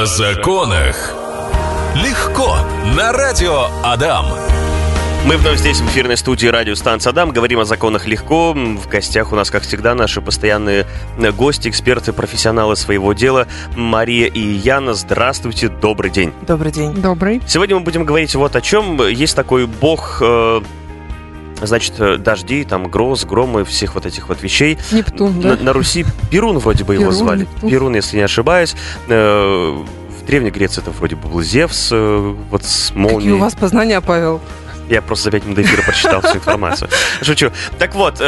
О законах. Легко. На радио Адам. Мы вновь здесь в эфирной студии радиостанции Адам. Говорим о законах легко. В гостях у нас, как всегда, наши постоянные гости, эксперты, профессионалы своего дела. Мария и Яна, здравствуйте, добрый день. Добрый день. Добрый. Сегодня мы будем говорить вот о чем. Есть такой бог э, значит, э, дождей, там, гроз, громы, всех вот этих вот вещей. Нептун, да? На, на Руси Перун вроде бы его звали. Нептун. Перун, если не ошибаюсь. Э, В Древней Греции это вроде бы был Зевс, э, вот с молнией. Какие у вас познания, Павел? Я просто за пять минут до эфира прочитал всю информацию. Шучу. Так вот,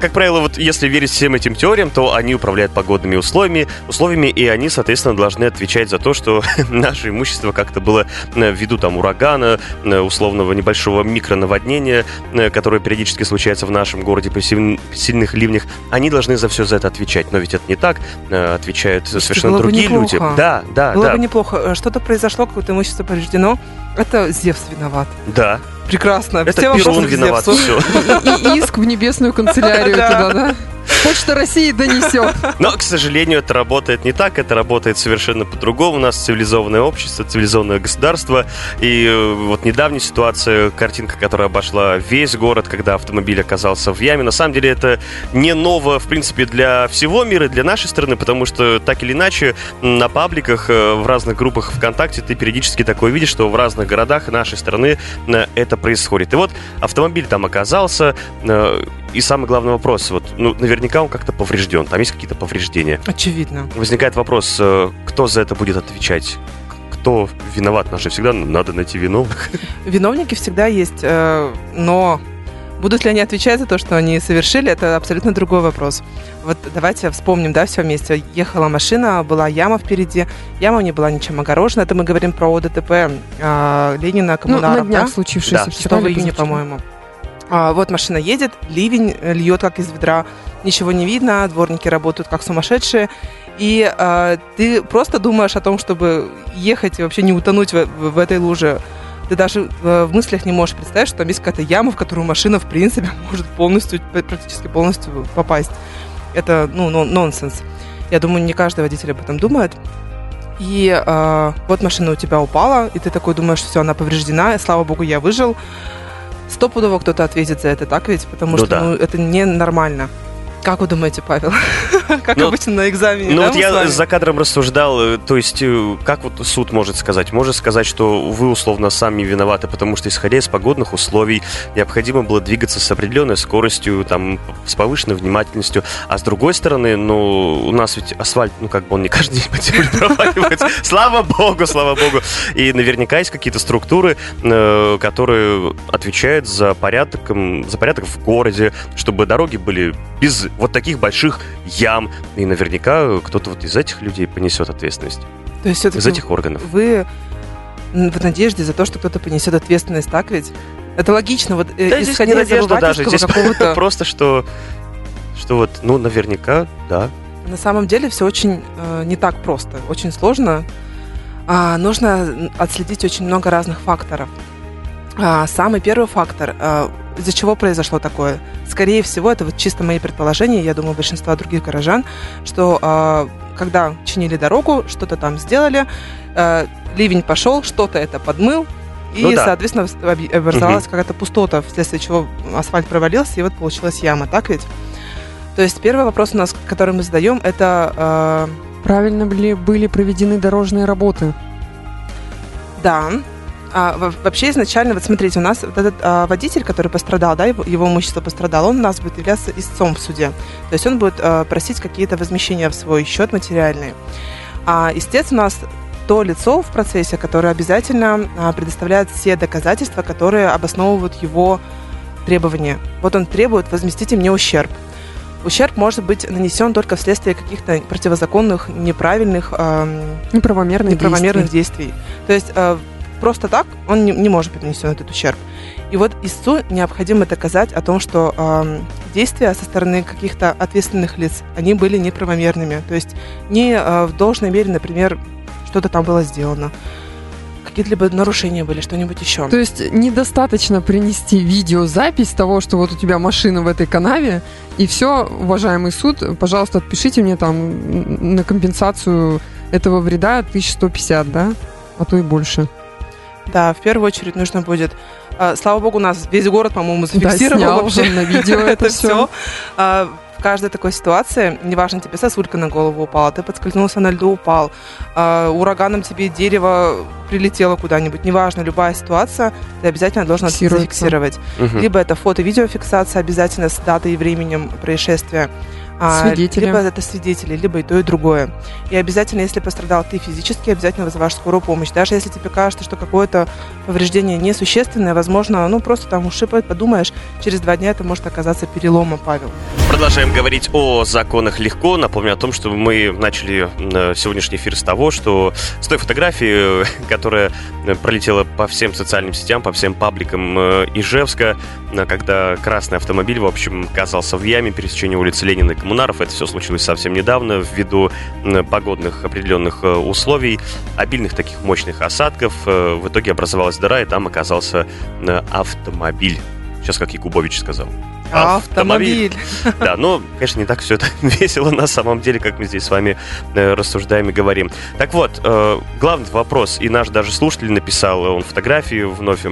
как правило, вот если верить всем этим теориям, то они управляют погодными условиями, условиями, и они, соответственно, должны отвечать за то, что наше имущество как-то было э, ввиду там урагана, э, условного небольшого микронаводнения, э, которое периодически случается в нашем городе при силь- сильных ливнях, они должны за все за это отвечать. Но ведь это не так. Отвечают совершенно было бы другие люди. неплохо. Да, да, Было да. бы неплохо. Что-то произошло, какое-то имущество повреждено. Это Зевс виноват. Да. Прекрасно. Это Все Перун виноват. Все. И иск в небесную канцелярию Да. туда, да? Почта России донесет. Но, к сожалению, это работает не так, это работает совершенно по-другому. У нас цивилизованное общество, цивилизованное государство. И э, вот недавняя ситуация, картинка, которая обошла весь город, когда автомобиль оказался в яме, на самом деле это не ново, в принципе, для всего мира, для нашей страны, потому что так или иначе на пабликах, э, в разных группах ВКонтакте ты периодически такое видишь, что в разных городах нашей страны э, это происходит. И вот автомобиль там оказался, и самый главный вопрос, вот, ну, наверняка он как-то поврежден, там есть какие-то повреждения. Очевидно. Возникает вопрос, э, кто за это будет отвечать? Кто виноват? Же всегда надо найти виновных. Виновники всегда есть, э, но будут ли они отвечать за то, что они совершили, это абсолютно другой вопрос. Вот давайте вспомним, да, все вместе. Ехала машина, была яма впереди. Яма не была ничем огорожена. Это мы говорим про ОДТП э, Ленина, Ну, на коммунаров, днях да? случившееся. Да. 6 вчера или июня, по-моему. А, вот машина едет, ливень э, льет как из ведра, ничего не видно, дворники работают как сумасшедшие. И а, ты просто думаешь о том, чтобы ехать и вообще не утонуть в, в- этой луже. Ты даже э, в мыслях не можешь представить, что там есть какая-то яма, в которую машина, в принципе, может полностью, практически полностью попасть. Это, ну, нон- нонсенс. Я думаю, не каждый водитель об этом думает. И э, вот машина у тебя упала, и ты такой думаешь, все, она повреждена, и, слава богу, я выжил. Стопудово кто-то ответит за это, так ведь? Потому Ну что да. ну, это ненормально. Как вы думаете, Павел? Как Ну, обычно на экзамене, Ну да, вот я за кадром рассуждал, э, то есть э, как вот суд может сказать? Может сказать, что вы условно сами виноваты, потому что исходя из погодных условий необходимо было двигаться с определенной скоростью, там, с повышенной внимательностью, а с другой стороны, ну, у нас ведь асфальт, ну, как бы он не каждый день по земле проваливается. Слава богу, слава богу. И наверняка есть какие-то структуры, э, которые отвечают за порядок, за порядок в городе, чтобы дороги были без вот таких больших ям. И наверняка кто-то вот из этих людей понесет ответственность. То есть Из этих органов. вы в надежде за то, что кто-то понесет ответственность, так ведь? Это логично, вот э, Да, здесь не надежда даже. Здесь просто, что, что вот, ну, наверняка, да. На самом деле все очень э, не так просто, очень сложно. А, нужно отследить очень много разных факторов. А, самый первый фактор, э, из-за чего произошло такое, скорее всего, это вот чисто мои предположения, я думаю, большинства других горожан, что э, когда чинили дорогу, что-то там сделали, ливень пошел, что-то это подмыл, и, Ну да. соответственно, об- образовалась какая-то пустота, вследствие чего асфальт провалился, и вот получилась яма, так ведь? То есть первый вопрос у нас, который мы задаем, это Правильно ли были проведены дорожные работы? да. А, во- вообще изначально, вот смотрите, у нас вот этот а, водитель, который пострадал, да, его, его имущество пострадало, он у нас будет являться истцом в суде. То есть он будет а, просить какие-то возмещения в свой счет материальные. А истец у нас то лицо в процессе, которое обязательно а, предоставляет все доказательства, которые обосновывают его требования. Вот он требует возместите мне ущерб. Ущерб может быть нанесен только вследствие каких-то противозаконных, неправильных, ам, Неправомерных неправомерных действий. действий. То есть э, просто так он не, не может быть нанесен этот ущерб. И вот истцу необходимо доказать о том, что эм, действия со стороны каких-то ответственных лиц, они были неправомерными. То есть не э, в должной мере, например, что-то там было сделано. Какие-то либо нарушения были, что-нибудь еще. То есть недостаточно принести видеозапись того, что вот у тебя машина в этой канаве, и все, уважаемый суд, пожалуйста, отпишите мне там на компенсацию этого вреда 1150, да? А то и больше. Да, в первую очередь нужно будет а, слава богу, у нас весь город, по-моему, зафиксировал да, вообще на видео это все. А, в каждой такой ситуации, неважно, тебе сосулька на голову упала, ты подскользнулся на льду, упал, э, ураганом тебе дерево прилетело куда-нибудь, неважно, любая ситуация, ты обязательно должен это зафиксировать. Угу. Либо это фото-видеофиксация обязательно с датой и временем происшествия, а, свидетели. Либо это свидетели, либо и то, и другое. И обязательно, если пострадал ты физически, обязательно вызываешь скорую помощь. Даже если тебе кажется, что какое-то повреждение несущественное, возможно, ну просто там ушиб, подумаешь, через два дня это может оказаться переломом, Павел. Продолжаем говорить о законах легко. Напомню о том, что мы начали э, сегодняшний эфир с того, что с той фотографии, которая пролетела по всем социальным сетям, по всем пабликам э, Ижевска, когда красный автомобиль, в общем, оказался в яме пересечения улицы Ленина и Коммунаров. Это все случилось совсем недавно ввиду погодных определенных э, условий, обильных таких мощных осадков. Э, в итоге образовалась дыра, и там оказался автомобиль. Сейчас, как Якубович сказал. Автомобиль. Да, но, конечно, не так все это весело на самом деле, как мы здесь с вами э, рассуждаем и говорим. Так вот, э, главный вопрос, и наш даже слушатель написал, он фотографию вновь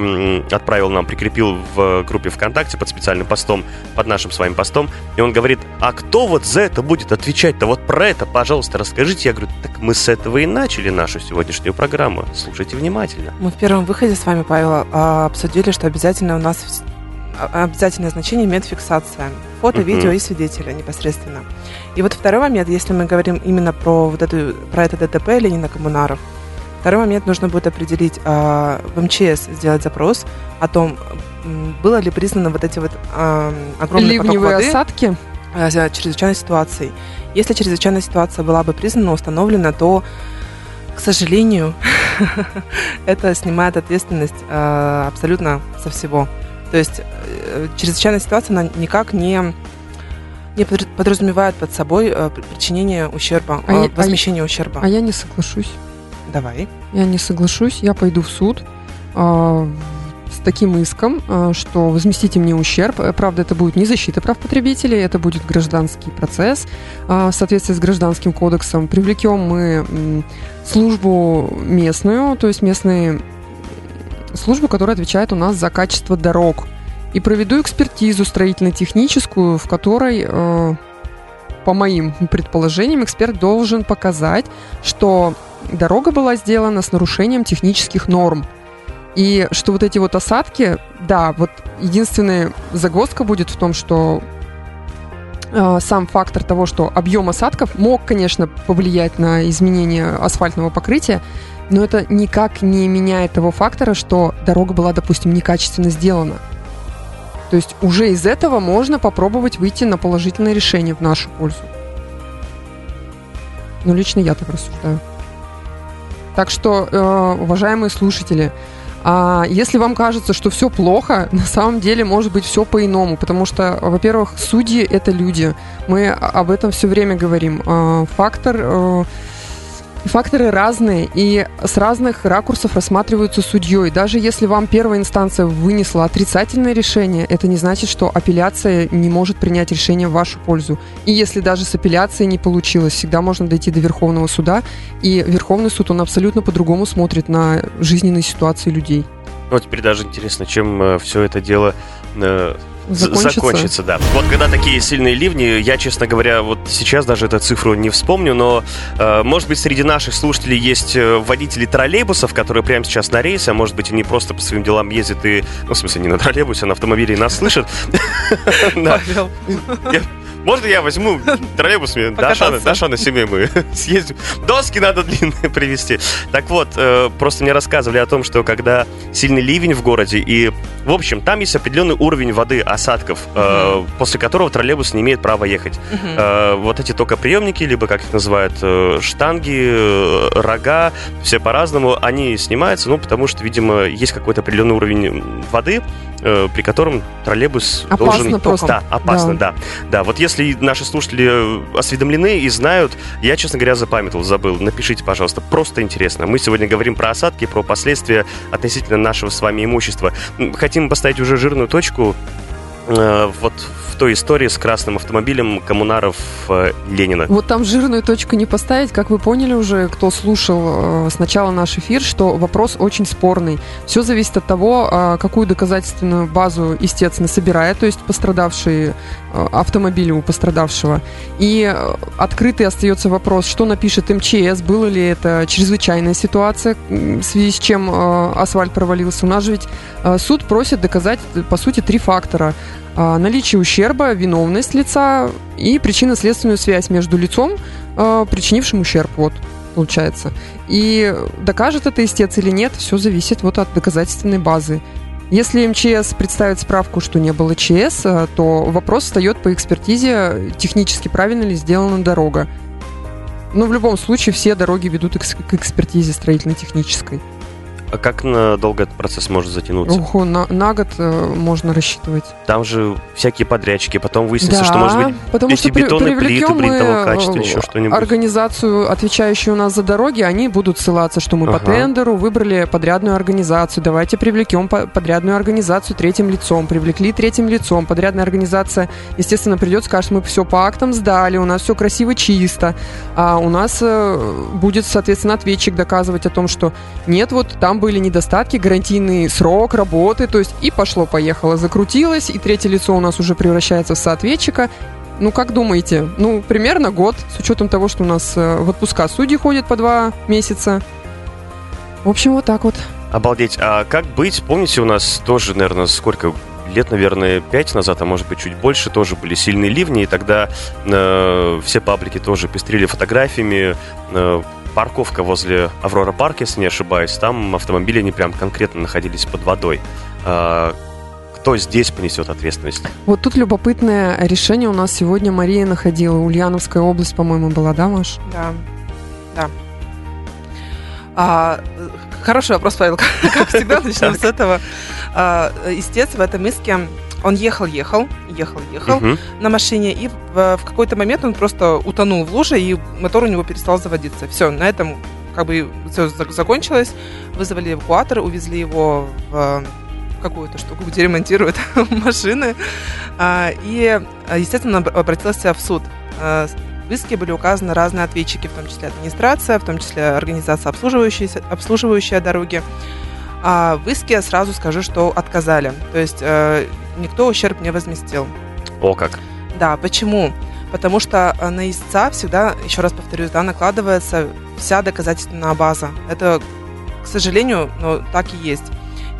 отправил нам, прикрепил в группе ВКонтакте под специальным постом, под нашим с вами постом, и он говорит, а кто вот за это будет отвечать-то? Вот про это, пожалуйста, расскажите. Я говорю, так мы с этого и начали нашу сегодняшнюю программу. Слушайте внимательно. Мы в первом выходе с вами, Павел, а, обсудили, что обязательно у нас обязательное значение имеет фиксация. Фото, uh-huh. видео и свидетеля непосредственно. И вот второй момент, если мы говорим именно про вот эту, про это ДТП Ленина Коммунаров, второй момент нужно будет определить, э, в МЧС сделать запрос о том, было ли признано вот эти вот э, огромные Ливневые воды, осадки э, чрезвычайной ситуацией. Если чрезвычайная ситуация была бы признана, установлена, то, к сожалению, это снимает ответственность э, абсолютно со всего. То есть э, чрезвычайная ситуация, она никак не не подразумевает под собой э, причинение ущерба, а э, возмещение а, ущерба. А я не соглашусь. Давай. Я не соглашусь, я пойду в суд э, с таким иском, э, что возместите мне ущерб. Правда, это будет не защита прав потребителей, это будет гражданский процесс. В соответствии с гражданским кодексом привлекем мы службу местную, то есть местные службу, которая отвечает у нас за качество дорог. И проведу экспертизу строительно-техническую, в которой, э, по моим предположениям, эксперт должен показать, что дорога была сделана с нарушением технических норм. И что вот эти вот осадки, да, вот единственная загвоздка будет в том, что э, сам фактор того, что объем осадков мог, конечно, повлиять на изменение асфальтного покрытия, но это никак не меняет того фактора, что дорога была, допустим, некачественно сделана. То есть уже из этого можно попробовать выйти на положительное решение в нашу пользу. Ну, лично я так рассуждаю. Так что, э, уважаемые слушатели, а если вам кажется, что все плохо, на самом деле может быть все по-иному, потому что, во-первых, судьи это люди. Мы об этом все время говорим. А, фактор э, Факторы разные и с разных ракурсов рассматриваются судьей. Даже если вам первая инстанция вынесла отрицательное решение, это не значит, что апелляция не может принять решение в вашу пользу. И если даже с апелляцией не получилось, всегда можно дойти до Верховного суда. И Верховный суд, он абсолютно по-другому смотрит на жизненные ситуации людей. Ну, а теперь даже интересно, чем э, все это дело э, закончится. закончится, да. Вот когда такие сильные ливни, я, честно говоря, вот сейчас даже эту цифру не вспомню, но, э, может быть, среди наших слушателей есть э, водители троллейбусов, которые прямо сейчас на рейсе, а может быть, они просто по своим делам ездят и, ну, в смысле, не на троллейбусе, а на автомобиле и нас слышат. Можно я возьму троллейбус, мне Даша, Даша на себе мы съездим. Доски надо длинные привезти. Так вот, э, просто мне рассказывали о том, что когда сильный ливень в городе, и, в общем, там есть определенный уровень воды, осадков, э, после которого троллейбус не имеет права ехать. Э, вот эти токоприемники, либо, как их называют, штанги, рога, все по-разному, они снимаются, ну, потому что, видимо, есть какой-то определенный уровень воды, при котором троллейбус опасно должен... Да, опасно, да. да. Да, вот если наши слушатели осведомлены и знают, я, честно говоря, запамятовал, забыл. Напишите, пожалуйста, просто интересно. Мы сегодня говорим про осадки, про последствия относительно нашего с вами имущества. Хотим поставить уже жирную точку э, вот в той истории с красным автомобилем коммунаров э, Ленина. Вот там жирную точку не поставить, как вы поняли уже, кто слушал э, сначала наш эфир, что вопрос очень спорный. Все зависит от того, э, какую доказательственную базу истец насобирает, то есть пострадавший э, автомобиль у пострадавшего. И э, открытый остается вопрос, что напишет МЧС, было ли это чрезвычайная ситуация, в связи с чем э, асфальт провалился. У нас же ведь э, суд просит доказать, э, по сути, три фактора. А, наличие ущерба, виновность лица и причинно-следственную связь между лицом, э, причинившим ущерб, вот, получается. И докажет это истец или нет, все зависит вот от доказательственной базы. Если МЧС представит справку, что не было ЧС, э, то вопрос встает по экспертизе, технически правильно ли сделана дорога. Но в любом случае все дороги ведут к экспертизе строительно-технической. А как надолго этот процесс может затянуться? Ого, на, на год э, можно рассчитывать. Там же всякие подрядчики, потом выяснится, что, может быть, потому эти что бетонные плиты, блин, того качества, э, еще что-нибудь. организацию, отвечающую у нас за дороги, они будут ссылаться, что мы по Ага. тендеру выбрали подрядную организацию, давайте привлекем по- подрядную организацию третьим лицом, привлекли третьим лицом, подрядная организация, естественно, придет, скажет, мы все по актам сдали, у нас все красиво, чисто, а у нас э, будет, соответственно, ответчик доказывать о том, что нет, вот там были недостатки, гарантийный срок работы, то есть и пошло-поехало, закрутилось, и третье лицо у нас уже превращается в соответчика, ну, как думаете? Ну, примерно год, с учетом того, что у нас э, в отпуска судьи ходят по два месяца. В общем, вот так вот. Обалдеть. А как быть? Помните, у нас тоже, наверное, сколько лет, наверное, пять назад, а может быть чуть больше, тоже были сильные ливни, и тогда э, все паблики тоже пестрили фотографиями. Э, парковка возле Аврора Парк, если не ошибаюсь, там автомобили не прям конкретно находились под водой. А, кто здесь понесет ответственность? Вот тут любопытное решение у нас сегодня Мария находила. Ульяновская область, по-моему, была, да, Маш? Да, да. А, хороший вопрос, Павел. Как всегда, начнем с этого. А, Истец в этом иске, он ехал, ехал, ехал, ехал Мгм. на машине, и в, в какой-то момент он просто утонул в луже, и мотор у него перестал заводиться. Все, на этом как бы все закончилось. Вызвали эвакуатор, увезли его в какую-то штуку, где ремонтируют машины. А, И, а, естественно, об- обратился в суд. А, В иске были указаны разные ответчики, в том числе администрация, в том числе организация, обслуживающая, обслуживающая дороги. А в иске сразу скажу, что отказали. То есть э, никто ущерб не возместил. О, как. Да, почему? Потому что э, на истца всегда, еще раз повторюсь, да, накладывается вся доказательственная база. Это, к сожалению, ну, так и есть.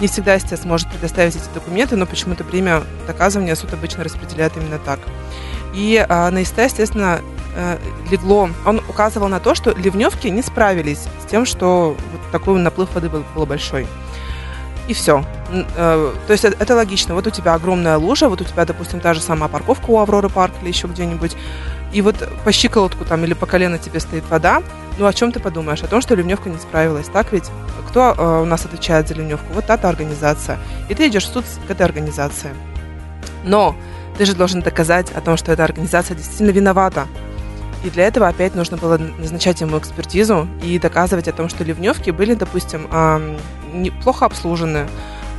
Не всегда истец может предоставить эти документы, но почему-то время доказывания суд обычно распределяет именно так. И э, на истца, естественно, э, легло, он указывал на то, что ливневки не справились с тем, что вот такой наплыв воды был, был большой. И все. То есть это, это логично. Вот у тебя огромная лужа, вот у тебя, допустим, та же самая парковка у Авроры парк или еще где-нибудь. И вот по щиколотку там или по колено тебе стоит вода. Ну о чем ты подумаешь? О том, что ливневка не справилась, так ведь? Кто э, у нас отвечает за ливневку? Вот та-то организация. И ты идешь в суд к этой организации. Но ты же должен доказать о том, что эта организация действительно виновата. И для этого опять нужно было назначать ему экспертизу и доказывать о том, что ливневки были, допустим, плохо обслужены,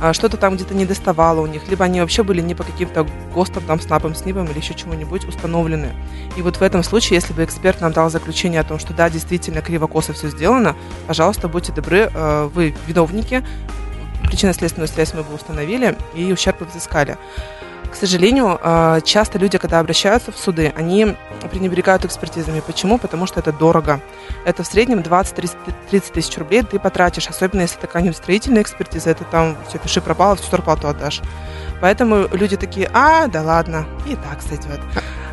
а, что-то там где-то не доставало у них, либо они вообще были не по каким-то ГОСТам, там, СНАПам, СНИПам или еще чему-нибудь установлены. И вот в этом случае, если бы эксперт нам дал заключение о том, что да, действительно криво-косо все сделано, пожалуйста, будьте добры, э, вы виновники, причинно-следственную связь мы бы установили и ущерб взыскали. К сожалению, э, часто люди, когда обращаются в суды, они пренебрегают экспертизами. Почему? Потому что это дорого. Это в среднем 20-30 тысяч рублей ты потратишь, особенно если такая не строительная экспертиза, это там все, пиши пропало, всю зарплату отдашь. Поэтому люди такие, а, да ладно, и так сойдет.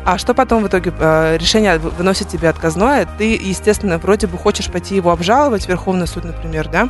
А что потом в итоге? Э, Решение вы- выносит тебе отказное, ты, естественно, вроде бы хочешь пойти его обжаловать, Верховный суд, например, да,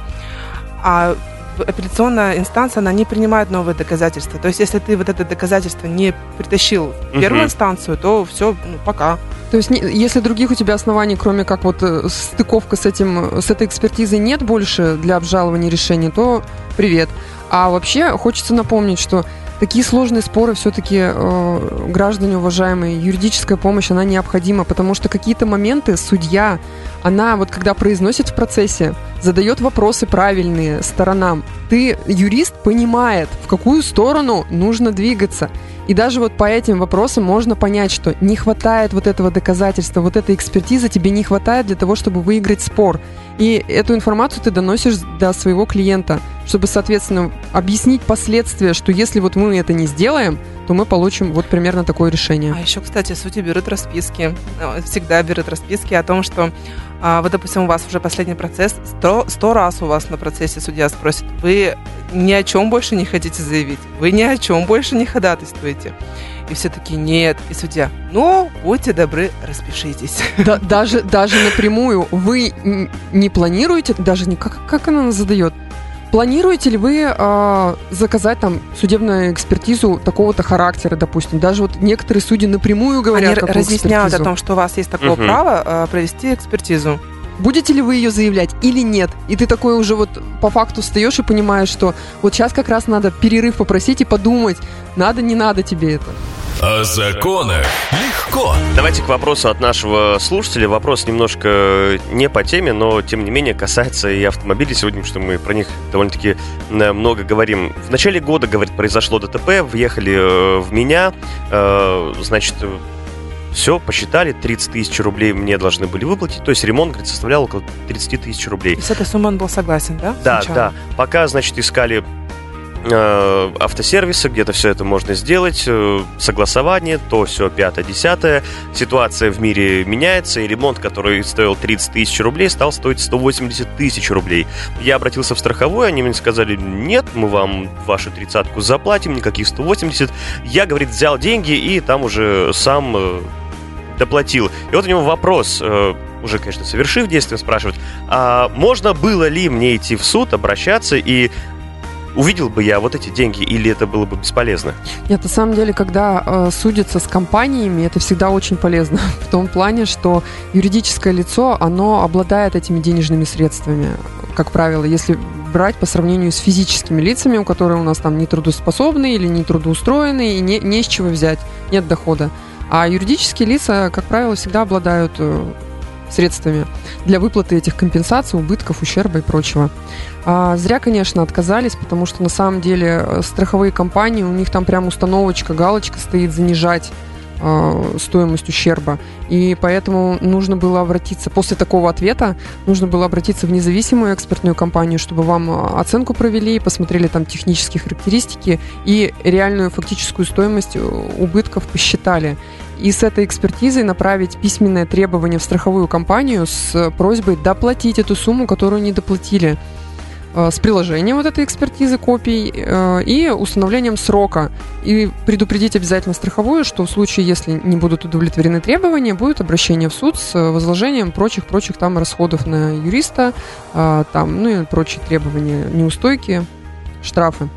а апелляционная инстанция, она не принимает новые доказательства. То есть, если ты вот это доказательство не притащил в первую Мгм. инстанцию, то все, ну, пока. То есть, не- если других у тебя оснований, кроме как вот э, стыковка с этим, с этой экспертизой нет больше для обжалования решения, то привет. А вообще хочется напомнить, что такие сложные споры все-таки, э, граждане уважаемые, юридическая помощь, она необходима, потому что какие-то моменты судья, она вот когда произносит в процессе, задает вопросы правильные сторонам, ты, юрист, понимает, в какую сторону нужно двигаться. И даже вот по этим вопросам можно понять, что не хватает вот этого доказательства, вот этой экспертизы тебе не хватает для того, чтобы выиграть спор. И эту информацию ты доносишь до своего клиента, чтобы, соответственно, объяснить последствия, что если вот мы это не сделаем, то мы получим вот примерно такое решение. А еще, кстати, сути берут расписки. Э, всегда берут расписки о том, что а, вот, допустим, у вас уже последний процесс, сто, сто раз у вас на процессе судья спросит, вы ни о чем больше не хотите заявить, вы ни о чем больше не ходатайствуете. И все таки нет. И судья, ну, будьте добры, распишитесь. Да, даже, даже напрямую вы не планируете, даже не как, как она задает, Планируете ли вы э, заказать там судебную экспертизу такого-то характера, допустим? Даже вот некоторые судьи напрямую говорят Они разъясняют экспертизу. о том, что у вас есть такое угу. право э, провести экспертизу. Будете ли вы ее заявлять или нет? И ты такой уже вот по факту встаешь и понимаешь, что вот сейчас как раз надо перерыв попросить и подумать, надо, не надо тебе это. О законах легко. Давайте к вопросу от нашего слушателя. Вопрос немножко не по теме, но тем не менее касается и автомобилей сегодня, что мы про них довольно-таки э, много говорим. В начале года, говорит, произошло ДТП, въехали э, в меня, э, значит, все, посчитали, 30 тысяч рублей мне должны были выплатить, то есть ремонт, говорит, составлял около 30 тысяч рублей. То есть эта сумма он был согласен, да? Да, сначала? да. Пока, значит, искали э, автосервиса, где-то все это можно сделать, э, согласование, то все пятое-десятое. Ситуация в мире меняется, и ремонт, который стоил 30 тысяч рублей, стал стоить 180 тысяч рублей. Я обратился в страховую, они мне сказали, нет, мы вам вашу тридцатку заплатим, никаких 180. Я, говорит, взял деньги и там уже сам э, доплатил. И вот у него вопрос, уже, конечно, совершив действие, спрашивает, а можно было ли мне идти в суд, обращаться и увидел бы я вот эти деньги или это было бы бесполезно? Нет, на самом деле, когда э, судятся с компаниями, это всегда очень полезно. В том плане, что юридическое лицо, оно обладает этими денежными средствами. Как правило, если брать по сравнению с физическими лицами, у которых у нас там не трудоспособны или не трудоустроены, и не, не с чего взять, нет дохода. А юридические лица, как правило, всегда обладают э, средствами для выплаты этих компенсаций, убытков, ущерба и прочего. А, зря, конечно, отказались, потому что на самом деле э, страховые компании, у них там прям установочка, галочка стоит занижать э, стоимость ущерба. И поэтому нужно было обратиться, после такого ответа, нужно было обратиться в независимую экспертную компанию, чтобы вам э, оценку провели, посмотрели там технические характеристики и реальную фактическую стоимость убытков посчитали и с этой экспертизой направить письменное требование в страховую компанию с просьбой доплатить эту сумму, которую не доплатили э, с приложением вот этой экспертизы копий э, и установлением срока. И предупредить обязательно страховую, что в случае, если не будут удовлетворены требования, будет обращение в суд с возложением прочих-прочих там расходов на юриста, э, там, ну и прочие требования, неустойки, штрафы.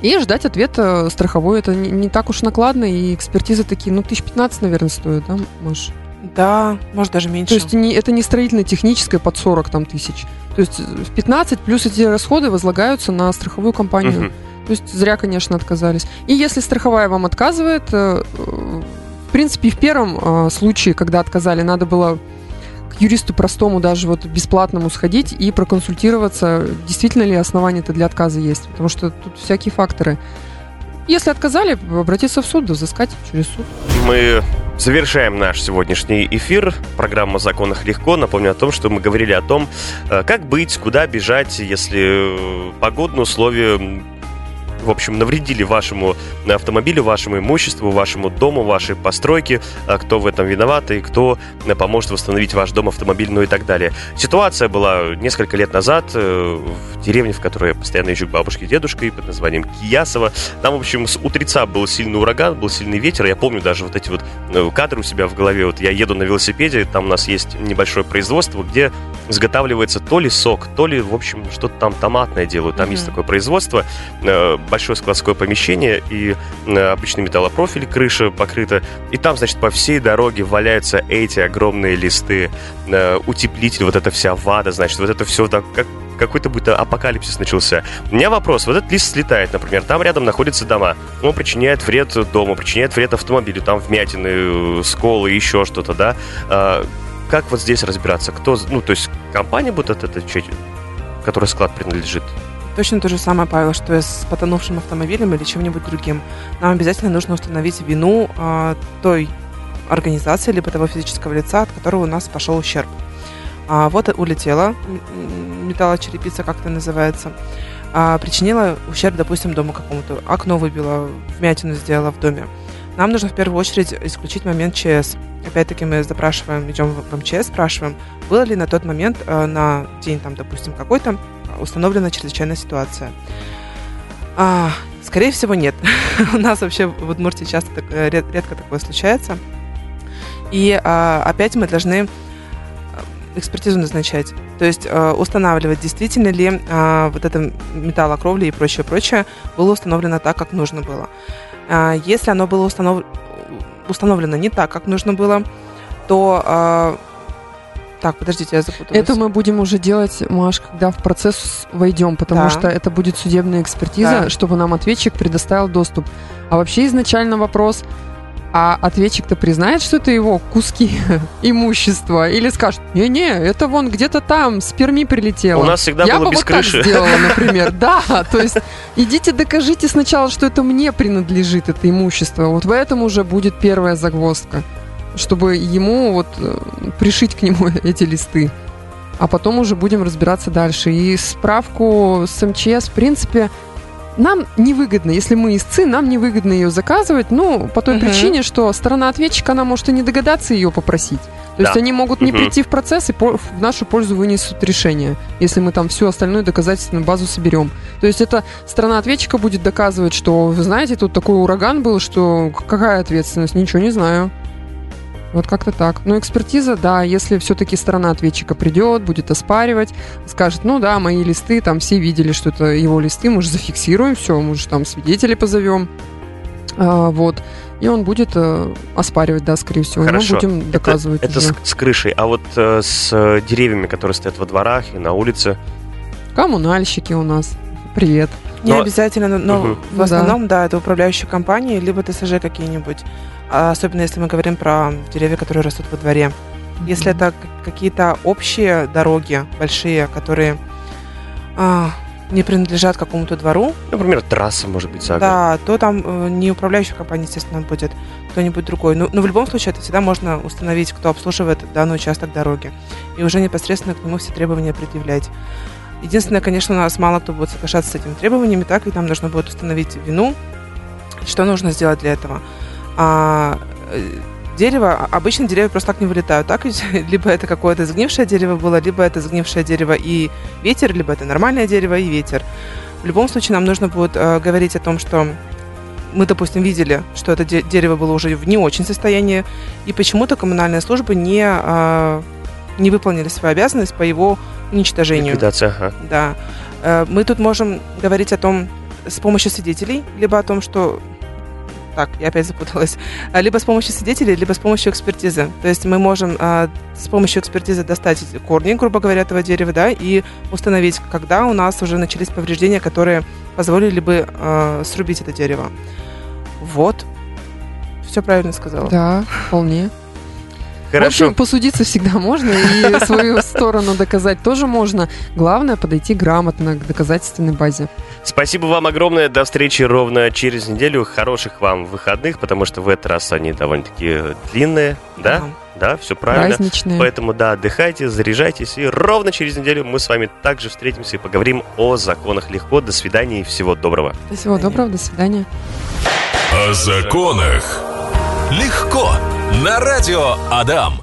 И ждать ответа страховой. Это не, не так уж накладно, и экспертизы такие, ну, тысяч пятнадцать, наверное, стоят, да, Маш? Да, может, даже меньше. То есть не, это не строительно-техническое под 40 там, тысяч. То есть в 15 плюс эти расходы возлагаются на страховую компанию. Угу. То есть зря, конечно, отказались. И если страховая вам отказывает, э, в принципе, в первом э, случае, когда отказали, надо было юристу простому, даже вот бесплатному сходить и проконсультироваться, действительно ли основания-то для отказа есть. Потому что тут всякие факторы. Если отказали, обратиться в суд, взыскать через суд. Мы завершаем наш сегодняшний эфир. Программа «О законах легко». Напомню о том, что мы говорили о том, э, как быть, куда бежать, если э, погодные условия в общем, навредили вашему автомобилю, вашему имуществу, вашему дому, вашей постройке, а кто в этом виноват и кто э, поможет восстановить ваш дом, автомобиль, ну и так далее. Ситуация была несколько лет назад э, в деревне, в которой я постоянно езжу к бабушке и дедушке под названием Киясово. Там, в общем, с утреца был сильный ураган, был сильный ветер. Я помню даже вот эти вот э, кадры у себя в голове. Вот я еду на велосипеде, там у нас есть небольшое производство, где изготавливается то ли сок, то ли, в общем, что-то там томатное делают. Там mm-hmm. есть такое производство большое складское помещение и обычный металлопрофиль, крыша покрыта. И там, значит, по всей дороге валяются эти огромные листы, э, утеплитель, вот эта вся вада, значит, вот это все так, как какой-то будто апокалипсис начался. У меня вопрос. Вот этот лист слетает, например, там рядом находятся дома. Он причиняет вред дому, причиняет вред автомобилю. Там вмятины, э, сколы, еще что-то, да? А, как вот здесь разбираться? Кто, ну, то есть компания будет от этой, которой склад принадлежит? Точно то же самое, Павел, что и с потонувшим автомобилем или чем-нибудь другим. Нам обязательно нужно установить вину а, той организации, либо того физического лица, от которого у нас пошел ущерб. А, вот улетела металлочерепица, как это называется, а, причинила ущерб, допустим, дому какому-то, окно выбила, вмятину сделала в доме. Нам нужно в первую очередь исключить момент ЧС. Опять-таки мы запрашиваем, идем в МЧС, спрашиваем, было ли на тот момент, э, на день, там, допустим, какой-то, установлена чрезвычайная ситуация. А, скорее всего, нет. У нас вообще в Удмуртии часто так, э, редко такое случается. И а, опять мы должны э, экспертизу назначать. То есть э, устанавливать, действительно ли э, вот это металлокровля и прочее, прочее было установлено так, как нужно было. Э, если оно было установ... установлено не так, как нужно было, то э, так, подождите, я запуталась. Это мы будем уже делать, Маш, когда в процесс войдем, потому Да. что это будет судебная экспертиза, Да. чтобы нам ответчик предоставил доступ. А вообще изначально вопрос, а ответчик-то признает, что это его куски имущества? Или скажет, не-не, это вон где-то там, с Перми прилетело. У нас всегда Я было бы без вот так крыши. сделала, например. Да, то есть идите докажите сначала, что это мне принадлежит, это имущество. Вот в этом уже будет первая загвоздка, чтобы ему вот э, пришить к нему эти листы. А потом уже будем разбираться дальше. И справку с МЧС, в принципе, нам невыгодно, если мы истцы, нам невыгодно ее заказывать, ну, по той Мгм. причине, что сторона ответчика, она может и не догадаться ее попросить. То есть Да. они могут не Мгм. прийти в процесс и по- в нашу пользу вынесут решение, если мы там всю остальную доказательственную базу соберем. То есть это сторона ответчика будет доказывать, что, вы знаете, тут такой ураган был, что какая ответственность? Ничего не знаю. Вот как-то так. Но экспертиза, да, если все-таки сторона ответчика придет, будет оспаривать, скажет, ну да, мои листы, там все видели, что это его листы, мы же зафиксируем все, мы же там свидетелей позовем. А, вот. И он будет э, оспаривать, да, скорее всего. И Хорошо. мы будем доказывать Это уже. с, с крышей. А вот э, с э, деревьями, которые стоят во дворах и на улице, Коммунальщики у нас. Привет. Не Но- обязательно, но, Мгм. в основном, да. это управляющие компании, либо ТСЖ какие-нибудь. А Особенно если мы говорим про деревья, которые растут во дворе. Если это какие-то общие дороги большие, которые а, не принадлежат какому-то двору, например, трасса, может быть, за да, то там э, не управляющая компания, естественно, будет кто-нибудь другой. Но, но в любом случае это всегда можно установить, кто обслуживает данный участок дороги. И уже непосредственно к нему все требования предъявлять. Единственное, конечно, у нас мало кто будет соглашаться с этими требованиями, так, и нам нужно будет установить вину. Что нужно сделать для этого? А, э, дерево, а- обычно деревья просто так не вылетают, так ведь? Либо это какое-то сгнившее дерево было, либо это сгнившее дерево и ветер, либо это нормальное дерево и ветер. В любом случае нам нужно будет э, говорить о том, что мы, допустим, видели, что это де- дерево было уже в не очень состоянии, и почему-то коммунальные службы не, э, не выполнили свою обязанность по его уничтожению. Ликвидация, ага. Да. Э, Мы тут можем говорить о том с помощью свидетелей, либо о том, что... Так, я опять запуталась. А, Либо с помощью свидетелей, либо с помощью экспертизы. То есть мы можем а, с помощью экспертизы достать корни, грубо говоря, этого дерева, да, и установить, когда у нас уже начались повреждения, которые позволили бы а, срубить это дерево. Вот. Все правильно сказала. Да, вполне. В Хорошо. общем, посудиться всегда можно, и свою сторону доказать тоже можно. Главное подойти грамотно к доказательственной базе. Спасибо вам огромное. До встречи ровно через неделю. Хороших вам выходных, потому что в этот раз они довольно-таки длинные. Да? Да, все правильно. Праздничные. Поэтому, да, отдыхайте, заряжайтесь. И ровно через неделю мы с вами также встретимся и поговорим о законах легко. До свидания и всего доброго. Всего доброго, до свидания. О законах. Легко. На радио Адам.